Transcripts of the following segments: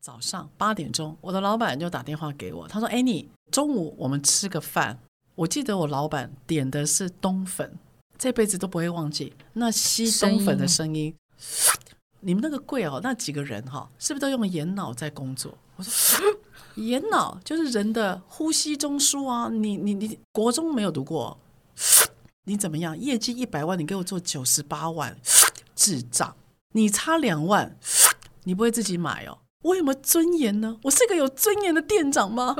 早上八点钟，我的老板就打电话给我，他说：“哎，你中午我们吃个饭。”我记得我老板点的是冬粉，这辈子都不会忘记那吸冬粉的声音。你们那个柜哦，那几个人哈，是不是都用眼脑在工作？我说眼脑就是人的呼吸中枢啊！你你你国中没有读过？你怎么样？业绩一百万，你给我做九十八万，智障！你差两万，你不会自己买哦？我有没有尊严呢？我是个有尊严的店长吗？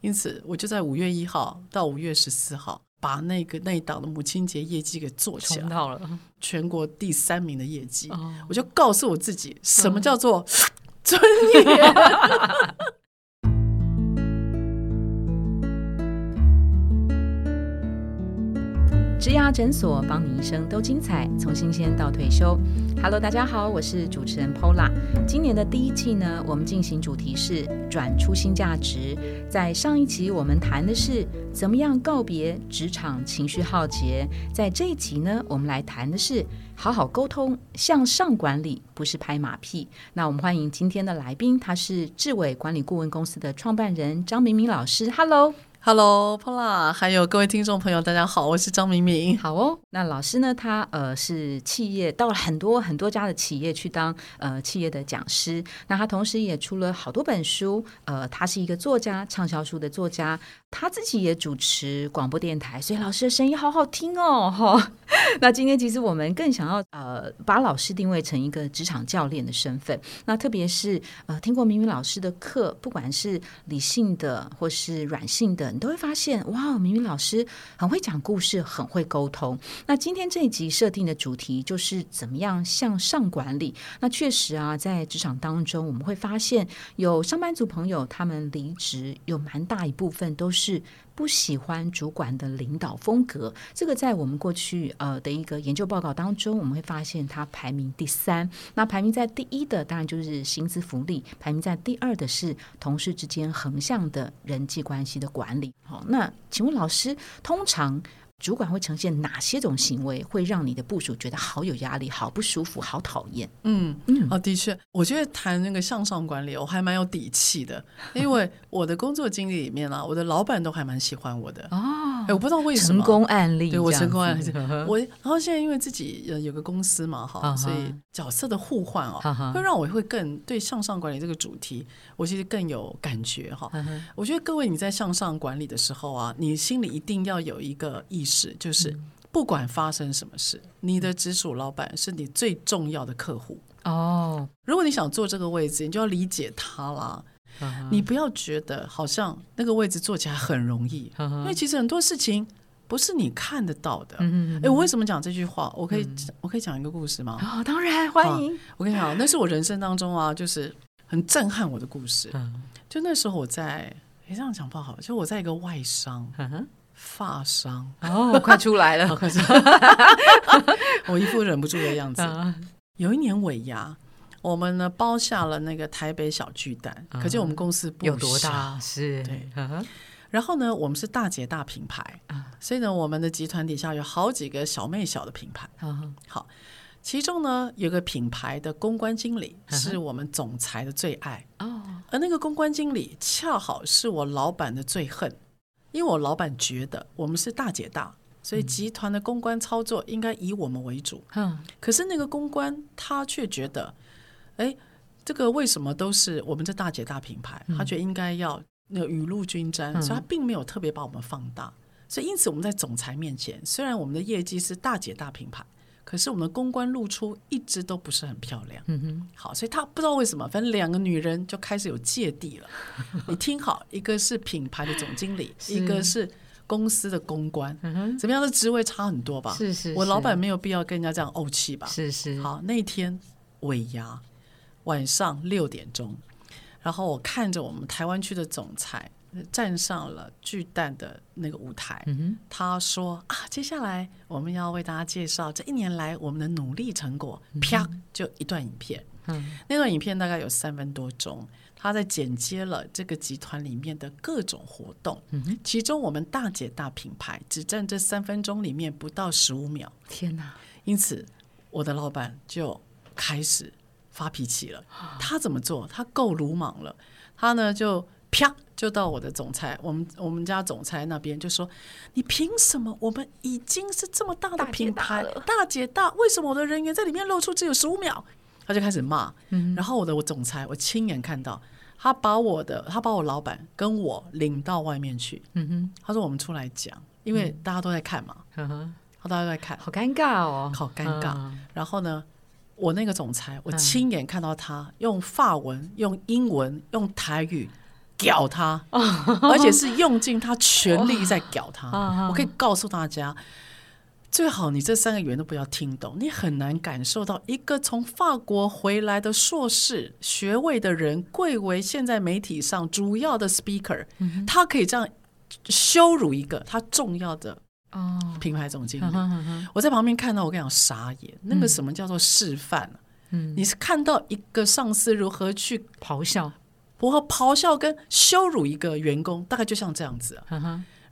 因此，我就在五月一号到五月十四号，把那个那一档的母亲节业绩给做起来，到了全国第三名的业绩。我就告诉我自己，什么叫做 尊严？植牙诊所，帮你一生都精彩，从新鲜到退休。Hello，大家好，我是主持人 Pola。今年的第一季呢，我们进行主题是转出新价值。在上一集我们谈的是怎么样告别职场情绪浩劫，在这一集呢，我们来谈的是好好沟通，向上管理，不是拍马屁。那我们欢迎今天的来宾，他是智伟管理顾问公司的创办人张明明老师。Hello。Hello，Pola，还有各位听众朋友，大家好，我是张明明。好哦，那老师呢？他呃是企业到了很多很多家的企业去当呃企业的讲师。那他同时也出了好多本书。呃，他是一个作家，畅销书的作家。他自己也主持广播电台，所以老师的声音好好听哦。哈，那今天其实我们更想要呃把老师定位成一个职场教练的身份。那特别是呃听过明明老师的课，不管是理性的或是软性的。你都会发现，哇，明明老师很会讲故事，很会沟通。那今天这一集设定的主题就是怎么样向上管理。那确实啊，在职场当中，我们会发现有上班族朋友他们离职，有蛮大一部分都是。不喜欢主管的领导风格，这个在我们过去呃的一个研究报告当中，我们会发现它排名第三。那排名在第一的当然就是薪资福利，排名在第二的是同事之间横向的人际关系的管理。好，那请问老师，通常？主管会呈现哪些种行为，会让你的部署觉得好有压力、好不舒服、好讨厌？嗯嗯，哦，的确，我觉得谈那个向上管理，我还蛮有底气的，因为我的工作经历里面啊，我的老板都还蛮喜欢我的哦。哎，我不知道为什么成功案例，对我成功案例，我然后现在因为自己有有个公司嘛，哈，所以角色的互换哦，会让我会更对向上管理这个主题，我其实更有感觉哈。我觉得各位你在向上管理的时候啊，你心里一定要有一个意识。是，就是不管发生什么事，你的直属老板是你最重要的客户哦。如果你想坐这个位置，你就要理解他啦。你不要觉得好像那个位置坐起来很容易，因为其实很多事情不是你看得到的。哎，我为什么讲这句话？我可以我可以讲一个故事吗？哦，当然欢迎。我跟你讲，那是我人生当中啊，就是很震撼我的故事。就那时候我在，哎，这样讲不好，就我在一个外商。发商哦，快出来了！快出来 我一副忍不住的样子。有一年尾牙，我们呢包下了那个台北小巨蛋，可见我们公司有多大？是，对。然后呢，我们是大姐大品牌所以呢，我们的集团底下有好几个小妹小的品牌。好，其中呢有个品牌的公关经理是我们总裁的最爱哦，而那个公关经理恰好是我老板的最恨。因为我老板觉得我们是大姐大，所以集团的公关操作应该以我们为主。嗯，可是那个公关他却觉得，哎，这个为什么都是我们这大姐大品牌？他觉得应该要那个雨露均沾，所以他并没有特别把我们放大。所以因此我们在总裁面前，虽然我们的业绩是大姐大品牌。可是我们的公关露出一直都不是很漂亮。嗯哼，好，所以他不知道为什么，反正两个女人就开始有芥蒂了。你听好，一个是品牌的总经理，一个是公司的公关，怎么样的职位差很多吧？是是，我老板没有必要跟人家这样怄气吧？是是。好，那天尾牙晚上六点钟，然后我看着我们台湾区的总裁。站上了巨蛋的那个舞台，他说：“啊，接下来我们要为大家介绍这一年来我们的努力成果。”啪，就一段影片。嗯那段影片大概有三分多钟，他在剪接了这个集团里面的各种活动。嗯其中我们大姐大品牌只占这三分钟里面不到十五秒。天哪！因此，我的老板就开始发脾气了。他怎么做？他够鲁莽了。他呢就啪就到我的总裁，我们我们家总裁那边就说：“你凭什么？我们已经是这么大的品牌，大姐大，为什么我的人员在里面露出只有十五秒？”他就开始骂。嗯然后我的我总裁，我亲眼看到他把我的他把我老板跟我领到外面去。嗯哼，他说我们出来讲，因为大家都在看嘛。嗯哼，大家都在看，好尴尬哦，好尴尬。然后呢？我那个总裁，我亲眼看到他用法文、用英文、用台语屌他，而且是用尽他全力在屌他。我可以告诉大家，最好你这三个语言都不要听懂，你很难感受到一个从法国回来的硕士学位的人，贵为现在媒体上主要的 speaker，他可以这样羞辱一个他重要的。哦，品牌总经理，我在旁边看到，我跟你讲傻眼。那个什么叫做示范嗯，你是看到一个上司如何去咆哮，如何咆哮跟羞辱一个员工，大概就像这样子。然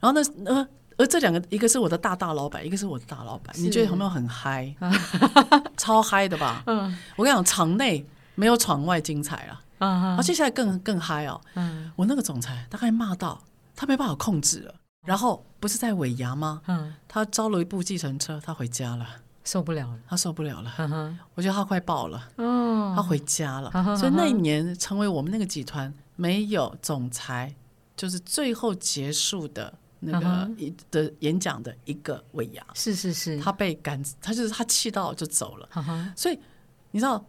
后呢，呃，而这两个，一个是我的大大老板，一个是我的大老板，你觉得有没有很嗨？超嗨的吧？嗯，我跟你讲，场内没有场外精彩了。啊，接下来更更嗨哦。嗯，我那个总裁大概骂到他没办法控制了。然后不是在尾牙吗？嗯，他招了一部计程车，他回家了，受不了了，他受不了了。我觉得他快爆了。哦，他回家了。所以那一年成为我们那个集团没有总裁，就是最后结束的那个一的演讲的一个尾牙。是是是，他被赶，他就是他气到就走了。所以你知道，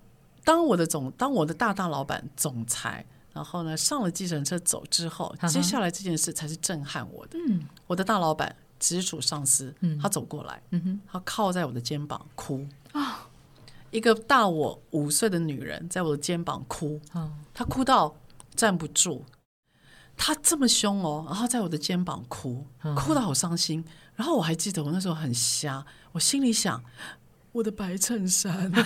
当我的总，当我的大大老板总裁。然后呢，上了计程车走之后，接下来这件事才是震撼我的。嗯，我的大老板直属上司，他走过来，嗯哼，他靠在我的肩膀哭啊。一个大我五岁的女人在我的肩膀哭，她哭到站不住。她这么凶哦，然后在我的肩膀哭，哭得好伤心。然后我还记得我那时候很瞎，我心里想。我的白衬衫。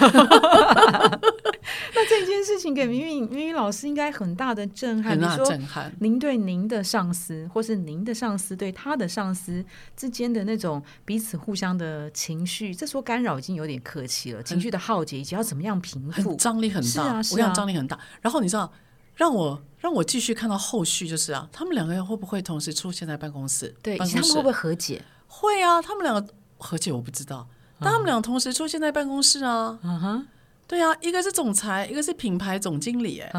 那这件事情给明明明明老师应该很大的震撼。很大震撼。您对您的上司，或是您的上司对他的上司之间的那种彼此互相的情绪，这说干扰已经有点客气了。情绪的耗竭以及要怎么样平复，张力很大。是啊，我讲张力很大。然后你知道，让我让我继续看到后续，就是啊，他们两个人会不会同时出现在办公室？对，他们会不会和解？会啊，他们两个和解，我不知道。但他们俩同时出现在办公室啊，嗯哼对啊，一个是总裁，一个是品牌总经理，哎，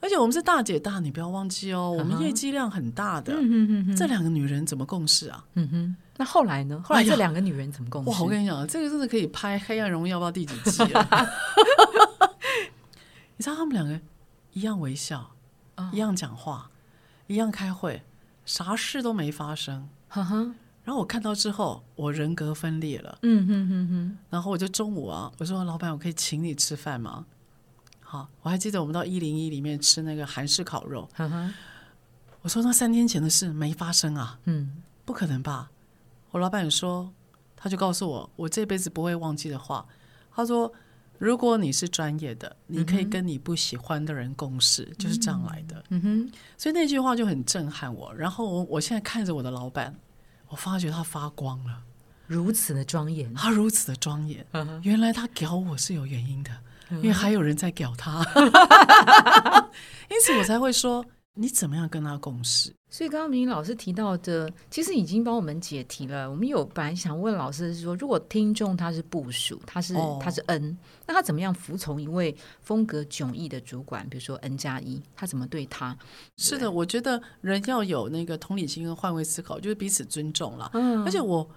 而且我们是大姐大，你不要忘记哦，我们业绩量很大的，这两个女人怎么共事啊？嗯哼，那后来呢？后来这两个女人怎么共事？哇，我跟你讲，这个真的可以拍《黑暗荣耀》不知道第几季了。你知道他们两个一样微笑，一样讲话，一样开会，啥事都没发生。然后我看到之后，我人格分裂了。嗯哼哼哼。然后我就中午啊，我说老板，我可以请你吃饭吗？好，我还记得我们到一零一里面吃那个韩式烤肉。我说那三天前的事没发生啊。嗯，不可能吧？我老板说，他就告诉我，我这辈子不会忘记的话。他说，如果你是专业的，你可以跟你不喜欢的人共事，就是这样来的。嗯哼。所以那句话就很震撼我。然后我我现在看着我的老板。我发觉他发光了，如此的庄严，他如此的庄严。原来他屌我是有原因的，因为还有人在屌他，因此我才会说。你怎么样跟他共事？所以刚刚明明老师提到的，其实已经帮我们解题了。我们有本来想问老师是说，如果听众他是部署，他是他是 N，那他怎么样服从一位风格迥异的主管？比如说 N 加一，他怎么对他？是的，我觉得人要有那个同理心和换位思考，就是彼此尊重了。嗯，而且我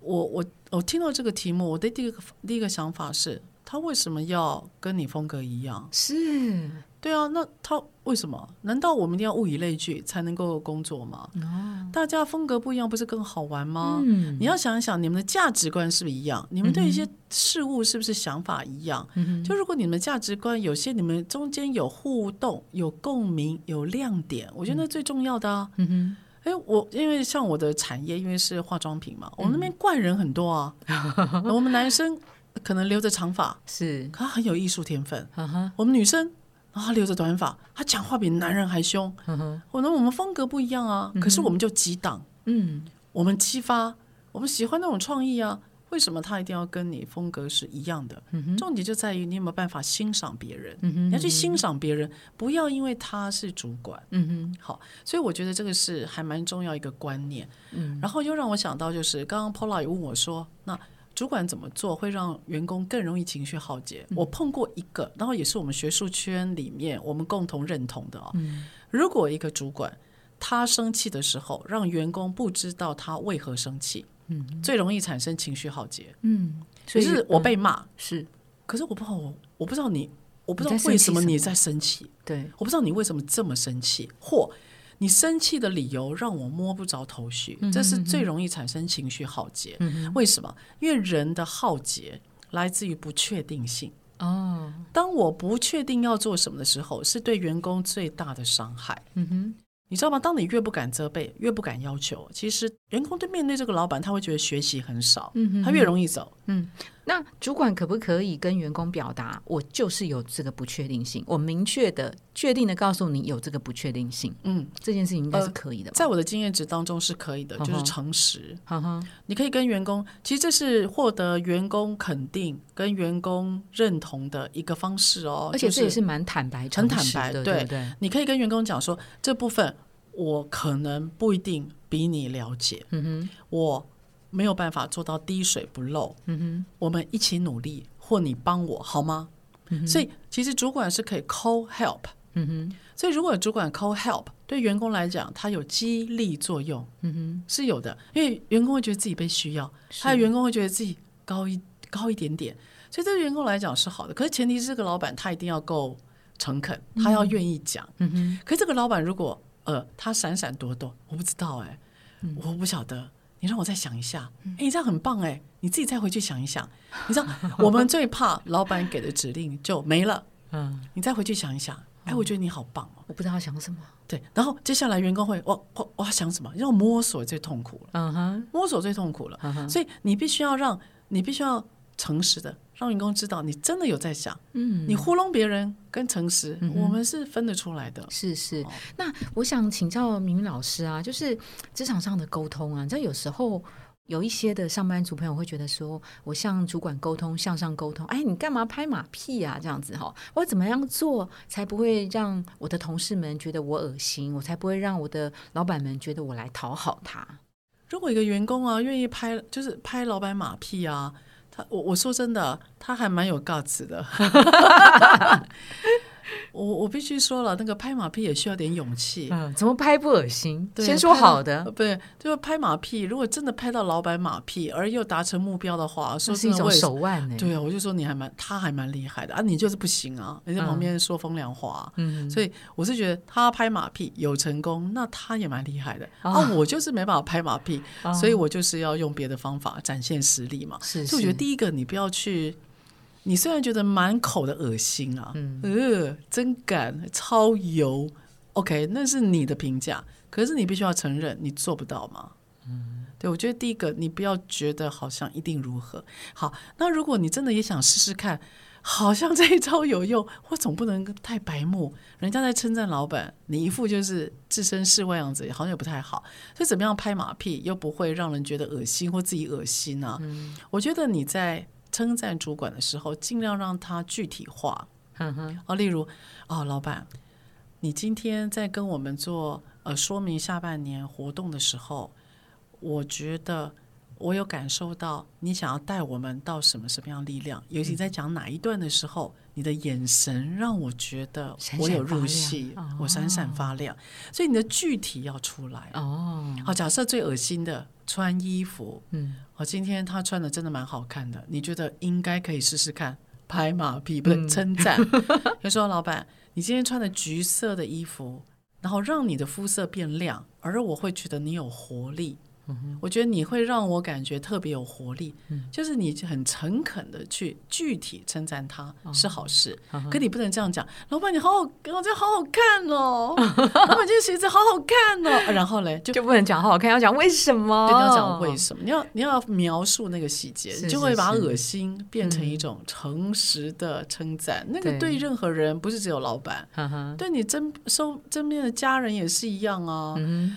我我我听到这个题目，我的第一个第一个想法是，他为什么要跟你风格一样？是。对啊，那他为什么？难道我们一定要物以类聚才能够工作吗？哦，大家风格不一样，不是更好玩吗？嗯，你要想一想，你们的价值观是不是一样？你们对一些事物是不是想法一样？嗯就如果你们价值观有些，你们中间有互动、有共鸣、有亮点，我觉得那最重要的啊。嗯哼，哎，我因为像我的产业，因为是化妆品嘛，我们那边怪人很多啊。我们男生可能留着长发，是，可他很有艺术天分。我们女生。然后他留着短发，他讲话比男人还凶。可能我们风格不一样啊，可是我们就激荡。嗯，我们激发，我们喜欢那种创意啊。为什么他一定要跟你风格是一样的？重点就在于你有没有办法欣赏别人。你要去欣赏别人，不要因为他是主管。嗯哼，好，所以我觉得这个是还蛮重要一个观念。嗯，然后又让我想到，就是刚刚 Paula 也问我说，那主管怎么做会让员工更容易情绪耗竭？我碰过一个，然后也是我们学术圈里面我们共同认同的啊。如果一个主管他生气的时候，让员工不知道他为何生气，嗯，最容易产生情绪耗竭。嗯，可是我被骂是，可是我不知道我我不知道你，我不知道为什么你在生气。对，我不知道你为什么这么生气，或你生气的理由让我摸不着头绪，这是最容易产生情绪耗竭。为什么？因为人的耗竭来自于不确定性。哦，当我不确定要做什么的时候，是对员工最大的伤害。嗯哼。你知道吗？当你越不敢责备，越不敢要求，其实员工对面对这个老板，他会觉得学习很少，嗯，他越容易走。嗯，那主管可不可以跟员工表达，我就是有这个不确定性，我明确的、确定的告诉你有这个不确定性。嗯，这件事情应该是可以的。在我的经验值当中是可以的，就是诚实。你可以跟员工，其实这是获得员工肯定、跟员工认同的一个方式哦。而且这也是蛮坦白、很坦白的。对对，你可以跟员工讲说这部分。我可能不一定比你了解，嗯哼，我没有办法做到滴水不漏，嗯哼，我们一起努力，或你帮我好吗？嗯所以其实主管是可以 call help，嗯哼，所以如果主管 call help，对员工来讲，他有激励作用，嗯哼，是有的，因为员工会觉得自己被需要，还有员工会觉得自己高一高一点点，所以对员工来讲是好的。可是前提是这个老板他一定要够诚恳，他要愿意讲，嗯哼。可是这个老板如果呃，他闪闪躲躲，我不知道哎，我不晓得，你让我再想一下。哎，你这样很棒哎，你自己再回去想一想。你知道，我们最怕老板给的指令就没了。嗯，你再回去想一想。哎，我觉得你好棒哦。我不知道想什么。对，然后接下来员工会，我我我要想什么？要摸索最痛苦了。嗯哼，摸索最痛苦了。嗯哼，所以你必须要让你必须要诚实的。让员工知道你真的有在想，嗯，你糊弄别人跟诚实，我们是分得出来的。是是，那我想请教明明老师啊，就是职场上的沟通啊，你知道有时候有一些的上班族朋友会觉得说，我向主管沟通，向上沟通，哎，你干嘛拍马屁啊？这样子哈，我怎么样做才不会让我的同事们觉得我恶心？我才不会让我的老板们觉得我来讨好他？如果一个员工啊愿意拍，就是拍老板马屁啊。他我我说真的，他还蛮有 g u 的。我我必须说了，那个拍马屁也需要点勇气。嗯，怎么拍不恶心？先说好的，对，就是拍马屁。如果真的拍到老板马屁，而又达成目标的话，说是一种手腕呢。对啊，我就说你还蛮，他还蛮厉害的啊，你就是不行啊，你在旁边说风凉话。嗯，所以我是觉得他拍马屁有成功，那他也蛮厉害的啊。我就是没办法拍马屁，所以我就是要用别的方法展现实力嘛。是，所以我觉得第一个你不要去。你虽然觉得满口的恶心啊，呃，真敢超油，OK，那是你的评价，可是你必须要承认你做不到嘛。嗯，对，我觉得第一个你不要觉得好像一定如何。好，那如果你真的也想试试看，好像这一招有用，我总不能太白目。人家在称赞老板，你一副就是置身事外样子，好像也不太好。所以怎么样拍马屁又不会让人觉得恶心或自己恶心呢？嗯，我觉得你在。称赞主管的时候，尽量让他具体化。嗯哼，哦，例如，哦，老板，你今天在跟我们做呃说明下半年活动的时候，我觉得我有感受到你想要带我们到什么什么样力量，尤其在讲哪一段的时候。你的眼神让我觉得我有入戏，我闪闪发亮，所以你的具体要出来哦。好，假设最恶心的穿衣服，嗯，我今天他穿的真的蛮好看的，你觉得应该可以试试看拍马屁，不是称赞。就说老板，你今天穿的橘色的衣服，然后让你的肤色变亮，而我会觉得你有活力。我觉得你会让我感觉特别有活力，就是你很诚恳的去具体称赞他是好事，可你不能这样讲。老板，你好好，我觉得好好看哦。老板，这个鞋子好好看哦。然后嘞，就就不能讲好好看，要讲为什么？你要讲为什么？你要你要描述那个细节，你就会把恶心变成一种诚实的称赞。那个对任何人，不是只有老板，对你真收身边的家人也是一样啊。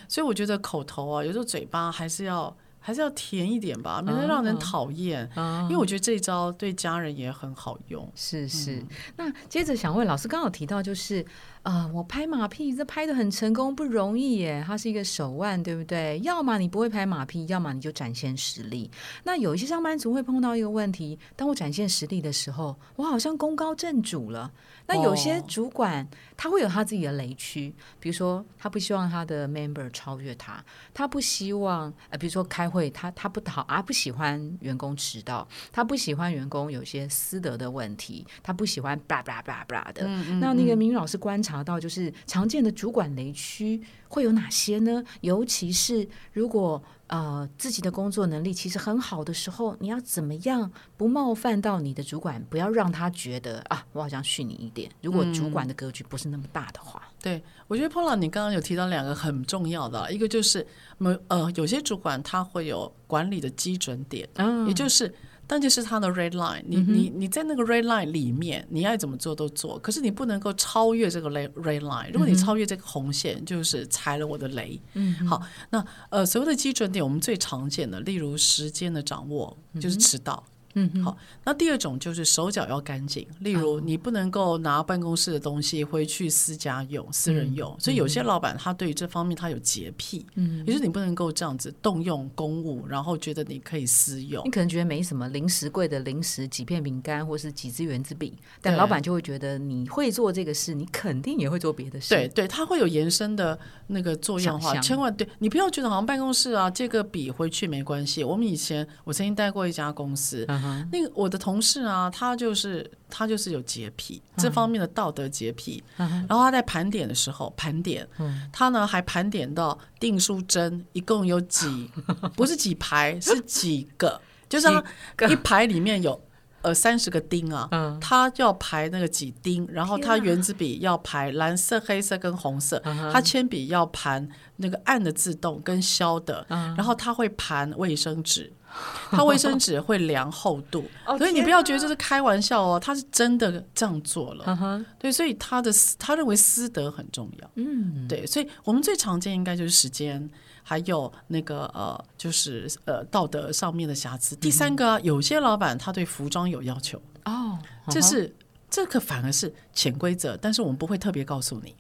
所以我觉得口头啊，有时候嘴巴还。是要还是要甜一点吧，免得让人讨厌。因为我觉得这一招对家人也很好用。是是。那接着想问老师，刚好提到就是。啊，我拍马屁，这拍的很成功，不容易耶。它是一个手腕，对不对？要么你不会拍马屁，要么你就展现实力。那有一些上班族会碰到一个问题：当我展现实力的时候，我好像功高震主了。那有些主管他会有他自己的雷区，比如说他不希望他的 member 超越他，他不希望呃，比如说开会，他他不讨啊，不喜欢员工迟到，他不喜欢员工有些私德的问题，他不喜欢 blah blah blah blah 的。那那个明宇老师观察到，就是常见的主管雷区会有哪些呢？尤其是如果。呃，自己的工作能力其实很好的时候，你要怎么样不冒犯到你的主管，不要让他觉得啊，我好像训你一点。如果主管的格局不是那么大的话，对我觉得 Paula，你刚刚有提到两个很重要的，一个就是某呃，有些主管他会有管理的基准点，嗯也就是。但就是它的 red line，你你你在那个 red line 里面，你爱怎么做都做，可是你不能够超越这个 red red line。如果你超越这个红线，就是踩了我的雷。嗯，好，那呃，所谓的基准点，我们最常见的，例如时间的掌握，就是迟到。嗯，好。那第二种就是手脚要干净，例如你不能够拿办公室的东西回去私家用、私人用。所以有些老板他对于这方面他有洁癖，嗯，也就是你不能够这样子动用公务，然后觉得你可以私用。你可能觉得没什么，零食柜的零食几片饼干或是几支圆珠笔，但老板就会觉得你会做这个事，你肯定也会做别的事。对对，他会有延伸的那个作用的话，千万对你不要觉得好像办公室啊借个笔回去没关系。我们以前我曾经待过一家公司。那个我的同事啊，他就是他就是有洁癖，这方面的道德洁癖。然后他在盘点的时候盘点，他呢还盘点到订书针一共有几，不是几排，是几个，就是他一排里面有呃三十个钉啊，他要排那个几钉，然后他圆珠笔要排蓝色、黑色跟红色，他铅笔要盘那个暗的自动跟消的，然后他会盘卫生纸。他卫生纸会量厚度，所以你不要觉得这是开玩笑哦，他是真的这样做了。对，所以他的他认为私德很重要。嗯，对，所以我们最常见应该就是时间，还有那个呃，就是呃道德上面的瑕疵。第三个，有些老板他对服装有要求哦，这是这个反而是潜规则，但是我们不会特别告诉你。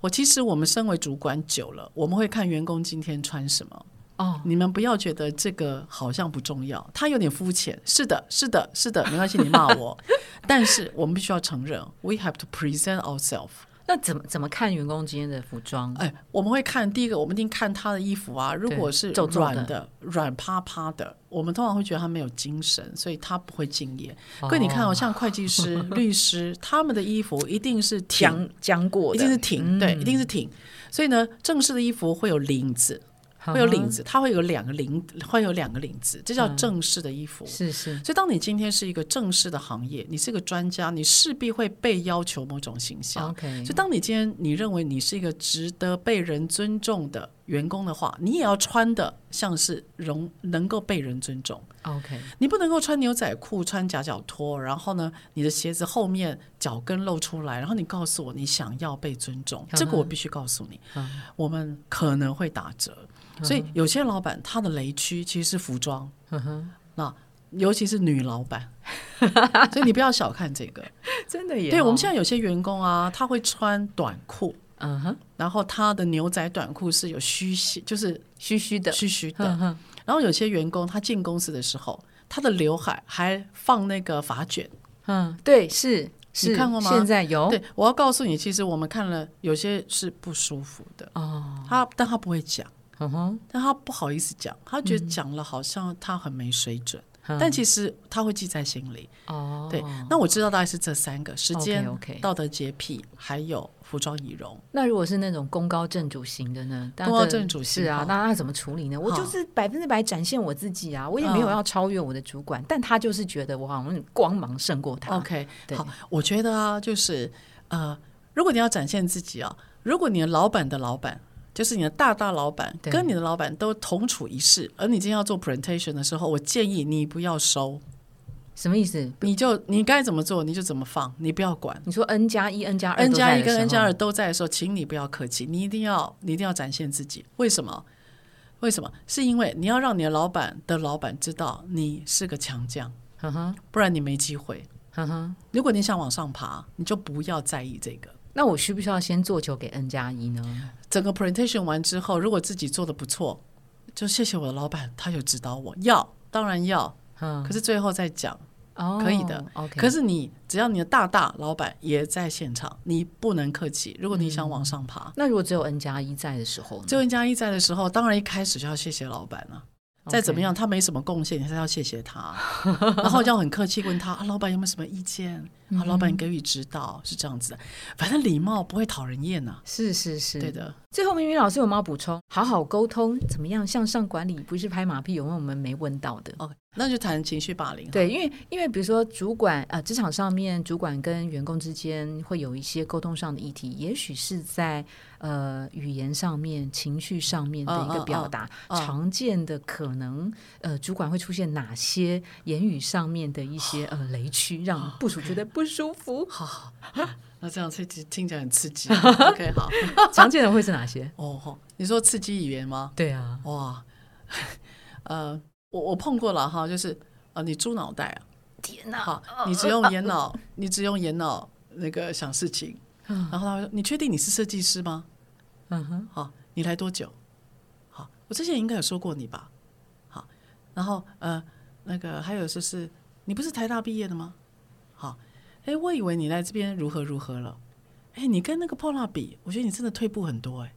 我其实我们身为主管久了，我们会看员工今天穿什么。哦，你们不要觉得这个好像不重要，他有点肤浅。是的，是的，是的，没关系，你骂我。但是我们必须要承认，we have to present ourselves。那怎么怎么看员工今天的服装？哎，我们会看第一个，我们一定看他的衣服啊。如果是软的、软趴趴的，我们通常会觉得他没有精神，所以他不会敬业。各位，你看哦，像会计师、律师，他们的衣服一定是讲讲过，一定是挺，对，一定是挺。所以呢，正式的衣服会有领子。会有领子，它会有两个领，会有两个领子，这叫正式的衣服。是是。所以，当你今天是一个正式的行业，你是个专家，你势必会被要求某种形象。OK。所以，当你今天你认为你是一个值得被人尊重的员工的话，你也要穿的像是容能够被人尊重。OK。你不能够穿牛仔裤、穿夹脚拖，然后呢，你的鞋子后面脚跟露出来，然后你告诉我你想要被尊重，这个我必须告诉你，我们可能会打折。所以有些老板他的雷区其实是服装，那尤其是女老板，所以你不要小看这个，真的也对我们现在有些员工啊，他会穿短裤，嗯哼，然后他的牛仔短裤是有虚线，就是虚虚的，虚虚的。然后有些员工他进公司的时候，他的刘海还放那个发卷，嗯，对，是你看过吗？现在有，对我要告诉你，其实我们看了有些是不舒服的哦，他但他不会讲。嗯哼，但他不好意思讲，他觉得讲了好像他很没水准，但其实他会记在心里。哦，对，那我知道大概是这三个：时间、道德洁癖，还有服装仪容。那如果是那种功高震主型的呢？功高震主是啊，那他怎么处理呢？我就是百分之百展现我自己啊，我也没有要超越我的主管，但他就是觉得我好像光芒胜过他。OK，好，我觉得啊，就是呃，如果你要展现自己啊，如果你的老板的老板。就是你的大大老板跟你的老板都同处一室，而你今天要做 presentation 的时候，我建议你不要收。什么意思？你就你该怎么做你就怎么放，你不要管。你说 n 加一、n 加二、n 加一跟 n 加二都在的时候，请你不要客气，你一定要你一定要展现自己。为什么？为什么？是因为你要让你的老板的老板知道你是个强将，嗯哼，不然你没机会。嗯哼，如果你想往上爬，你就不要在意这个。那我需不需要先做球给 N 加一呢？整个 presentation 完之后，如果自己做的不错，就谢谢我的老板，他有指导我。要，当然要。嗯，可是最后再讲，哦，可以的。OK，可是你只要你的大大老板也在现场，你不能客气。如果你想往上爬，那如果只有 N 加一在的时候呢，只有 N 加一在的时候，当然一开始就要谢谢老板了、再怎么样，他没什么贡献，你还是要谢谢他，然后要很客气问他啊，老板有没有什么意见？啊，老板给予指导是这样子的，反正礼貌不会讨人厌呐、是是是，对的，最后，明明老师有没有补充？好好沟通，怎么样向上管理？不是拍马屁，有没有我们没问到的？哦，那就谈情绪霸凌。，对，因为因为比如说主管呃，职场上面主管跟员工之间会有一些沟通上的议题，也许是在呃语言上面、情绪上面的一个嗯嗯表达。嗯常见的可能呃，主管会出现哪些言语上面的一些呃雷区，让部署觉得不舒服？好，那这样听听起来很刺激。OK，好，常见的会是哪些？哦，你说刺激语言吗？对啊，哇，呃，我我碰过了哈，就是呃，你猪脑袋啊，天哪！好，你只用眼脑，你只用眼脑那个想事情，然后他说：“你确定你是设计师吗？嗯哼，好，你来多久？好，我之前应该有说过你吧？好，然后呃，那个还有就是，你不是台大毕业的吗？好，哎，我以为你来这边如何如何了，哎，你跟那个 Pola 比，我觉得你真的退步很多，哎，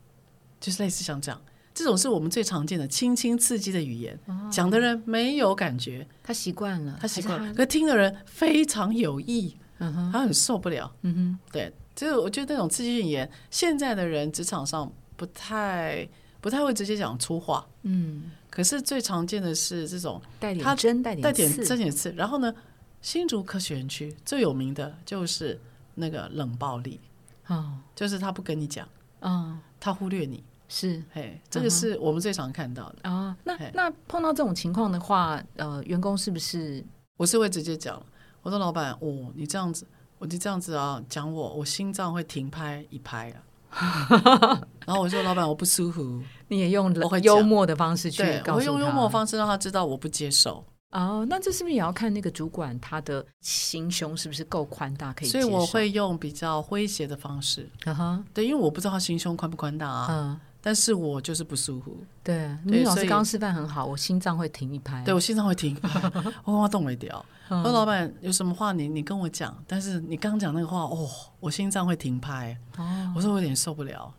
就是类似像这样。”这种是我们最常见的轻轻刺激的语言，讲的人没有感觉，他习惯了，他习惯了，可听的人非常有意，他很受不了。嗯哼，对，就是我觉得那种刺激语言，现在的人职场上不太不太会直接讲粗话，嗯，可是最常见的是这种带点针，带点带点刺这点刺。然后呢，新竹科学园区最有名的就是那个冷暴力，哦，就是他不跟你讲，哦，他忽略你，是。嘿，这个是我们最常看到的。啊、那嘿。那碰到这种情况的话，呃，员工是不是？我是会直接讲，我说老板，哦，你这样子，我就这样子啊，讲我，我心脏会停拍一拍啊。然后我说老板，我不舒服，你也用我幽默的方式去对，我用幽默的方式让他知道我不接受，哦，那这是不是也要看那个主管他的心胸是不是够宽大，可以？所以我会用比较诙谐的方式。啊哈，对，因为我不知道他心胸宽不宽大啊，嗯，但是我就是不舒服，对，明老师刚刚示范很好，我心脏会停一拍。对我心脏会停，我哇动没掉。我嗯说老板有什么话你你跟我讲，但是你刚讲那个话，哦，我心脏会停拍，哦，我说我有点受不了。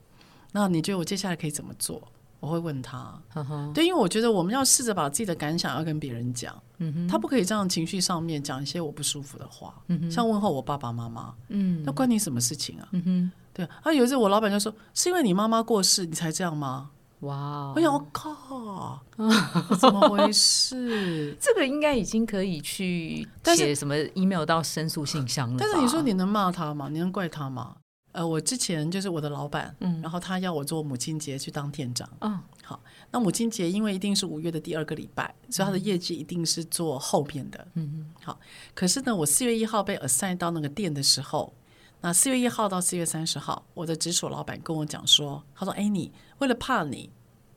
那你觉得我接下来可以怎么做？我会问他，对，因为我觉得我们要试着把自己的感想要跟别人讲，他不可以这样情绪上面讲一些我不舒服的话，像问候我爸爸妈妈，嗯那关你什么事情啊？嗯哼，对啊，有一次我老板就说，是因为你妈妈过世你才这样吗？哇哦，我想，我靠，怎么回事？这个应该已经可以去写什么 email 到申诉信箱了吧。但是你说你能骂他吗？你能怪他吗？呃，我之前就是我的老板，嗯然后他要我做母亲节去当店长。嗯，好，那母亲节因为一定是五月的第二个礼拜，所以他的业绩一定是做后面的。嗯好，可是呢，我四月一号被 assign 到那个店的时候，那四月一号到四月三十号，我的直属老板跟我讲说，他说：“哎，你为了怕你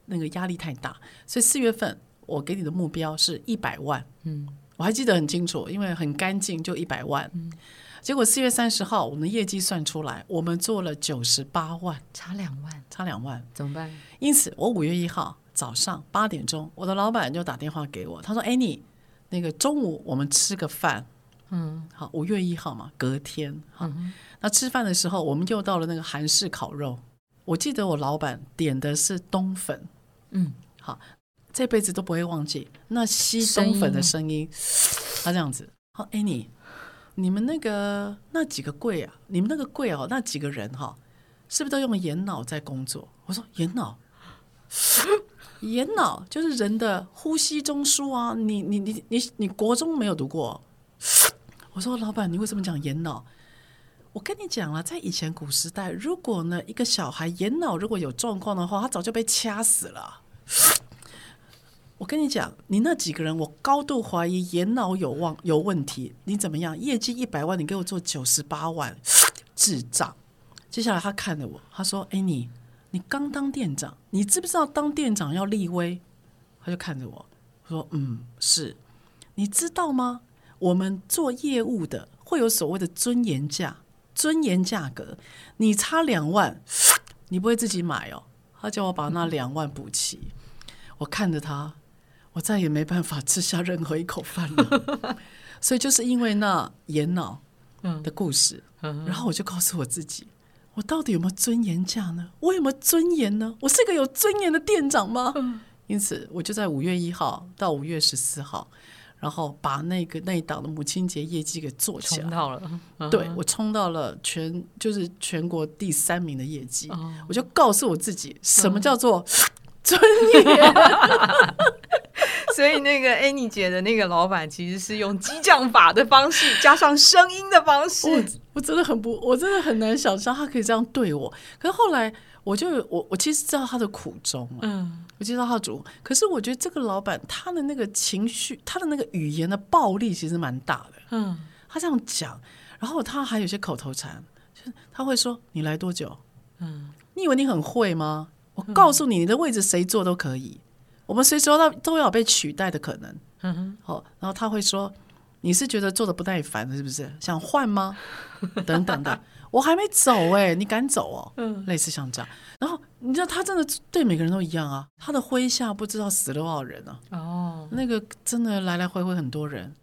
那个压力太大，所以四月份我给你的目标是一百万。”嗯，我还记得很清楚，因为很干净，就一百万。结果四月三十号，我们的业绩算出来，我们做了九十八万，差两万差两万。怎么办？因此，我五月一号早上八点钟，我的老板就打电话给我，他说：“哎，你那个中午我们吃个饭。”嗯，好，五月一号嘛，隔天好，那吃饭的时候，我们又到了那个韩式烤肉。我记得我老板点的是冬粉，嗯，好，这辈子都不会忘记那吸冬粉的声音。他这样子，好，哎你，你们那个那几个柜啊，你们那个柜哦，那几个人哈、是不是都用眼脑在工作？我说眼脑，眼脑就是人的呼吸中枢啊，你你你你你国中没有读过？我说老板，你为什么讲眼脑？我跟你讲了，在以前古时代，如果呢一个小孩眼脑如果有状况的话，他早就被掐死了。我跟你讲，你那几个人，我高度怀疑眼脑有望有问题。你怎么样？业绩一百万，你给我做九十八万，智障！接下来他看着我，他说：“哎，你你刚当店长，你知不知道当店长要立威？”他就看着我说：“嗯，是。你知道吗？我们做业务的会有所谓的尊严价、尊严价格。你差两万，你不会自己买哦。”他叫我把那两万补齐。我看着他，我再也没办法吃下任何一口饭了。所以就是因为那眼脑的故事，然后我就告诉我自己。我到底有没有尊严价呢？我有没有尊严呢？我是一个有尊严的店长吗？因此，我就在五月一号到五月十四号，然后把那个那一档的母亲节业绩给做起来。到了，对我冲到了全就是全国第三名的业绩。我就告诉我自己，什么叫做 尊严？所以那个 Annie 姐的那个老板其实是用激将法的方式，加上声音的方式。我我真的很不，我真的很难想象他可以这样对我。可是后来，我就我我其实知道他的苦衷嗯，我知道他的主，可是我觉得这个老板他的那个情绪，他的那个语言的暴力其实蛮大的。嗯，他这样讲，然后他还有些口头禅，就是他会说：“你来多久？嗯，你以为你很会吗？我告诉你，你的位置谁坐都可以。”我们随时都都有被取代的可能，嗯哼，好，然后他会说：“你是觉得做的不耐烦是不是？想换吗？等等的，我还没走哎，你敢走哦？嗯，类似像这样。然后你知道他真的对每个人都一样啊，他的麾下不知道死了多少人啊。哦，那个真的来来回回很多人。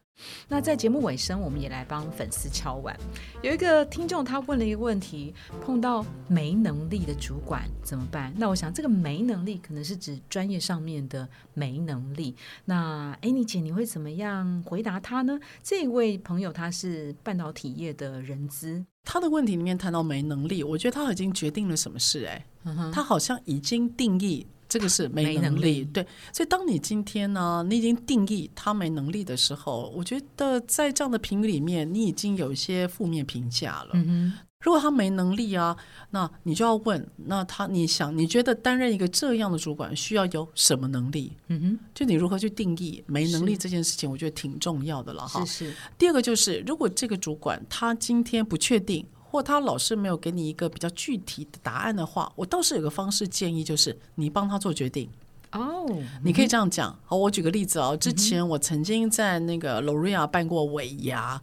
那在节目尾声，我们也来帮粉丝敲碗。有一个听众他问了一个问题：碰到没能力的主管怎么办？那我想这个没能力可能是指专业上面的没能力。那 Annie 姐你会怎么样回答他呢？这位朋友他是半导体业的人资，他的问题里面谈到没能力，我觉得他已经决定了什么事哎，他好像已经定义。这个是没能力，对，所以当你今天呢，你已经定义他没能力的时候，我觉得在这样的评语里面，你已经有一些负面评价了。嗯如果他没能力啊，那你就要问，那他你想，你觉得担任一个这样的主管需要有什么能力？嗯哼，就你如何去定义没能力这件事情，我觉得挺重要的了哈。是是。第二个就是，如果这个主管他今天不确定。或他老师没有给你一个比较具体的答案的话，我倒是有个方式建议，就是你帮他做决定。哦，你可以这样讲。好，我举个例子哦。之前我曾经在那个 Loria 办过尾牙，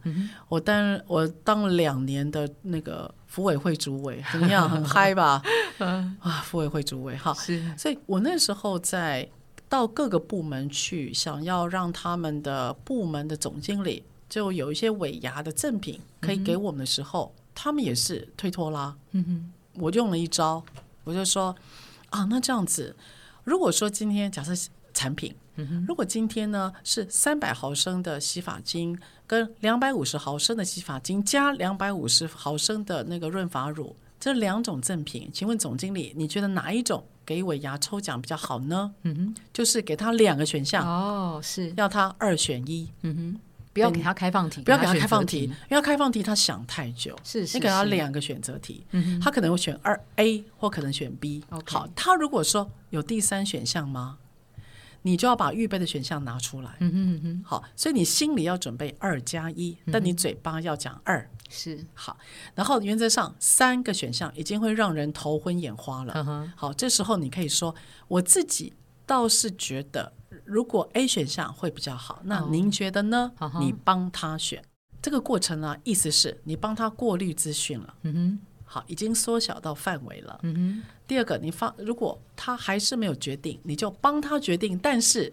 我当我当了两年的那个服委会主委，怎么样？很嗨吧？啊，服委会主委哈。是。所以我那时候在到各个部门去，想要让他们的部门的总经理就有一些尾牙的赠品可以给我们的时候。他们也是推脱啦，嗯哼，我用了一招，我就说啊，那这样子，如果说今天假设产品，嗯如果今天呢是三百毫升的洗发精跟两百五十毫升的洗发精加两百五十毫升的那个润发乳这两种赠品，请问总经理，你觉得哪一种给尾牙抽奖比较好呢？嗯哼，就是给他两个选项哦，是。要他二选一，嗯哼。不要给他开放题，不要给他开放题，因为开放题他想太久。是，你给他两个选择题，嗯他可能会选二 A 或可能选 B。好，他如果说有第三选项吗？你就要把预备的选项拿出来。嗯哼哼。好，所以你心里要准备二加一，但你嘴巴要讲二。是。好，然后原则上三个选项已经会让人头昏眼花了。好，这时候你可以说，我自己倒是觉得。如果 A 选项会比较好，那您觉得呢？你帮他选这个过程呢，意思是你帮他过滤资讯了。嗯哼，好，已经缩小到范围了。嗯哼。第二个，你放如果他还是没有决定，你就帮他决定，但是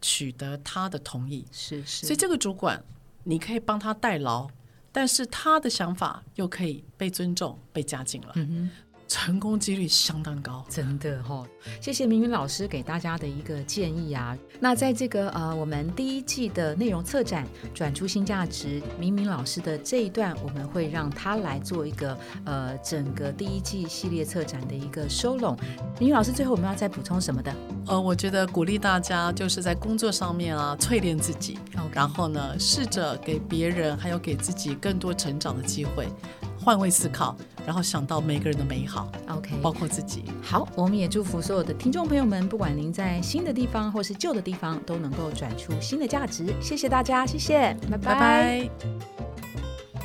取得他的同意。是是。所以这个主管你可以帮他代劳，但是他的想法又可以被尊重、被加进了。嗯哼。成功几率相当高，真的哈！谢谢明明老师给大家的一个建议啊。那在这个呃，我们第一季的内容策展转出新价值，明明老师的这一段，我们会让他来做一个呃，整个第一季系列策展的一个收拢。明明老师，最后我们要再补充什么的？呃，我觉得鼓励大家就是在工作上面啊，淬炼自己，然后呢，试着给别人还有给自己更多成长的机会。换位思考，然后想到每个人的美好。OK，包括自己。好，我们也祝福所有的听众朋友们，不管您在新的地方或是旧的地方，都能够转出新的价值。谢谢大家，谢谢，拜拜。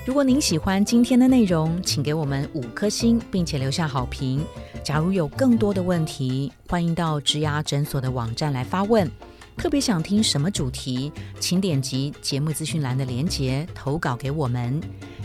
如果您喜欢今天的内容，请给我们五颗星，并且留下好评。假如有更多的问题，欢迎到植牙诊所的网站来发问。特别想听什么主题，请点击节目资讯栏的链接投稿给我们。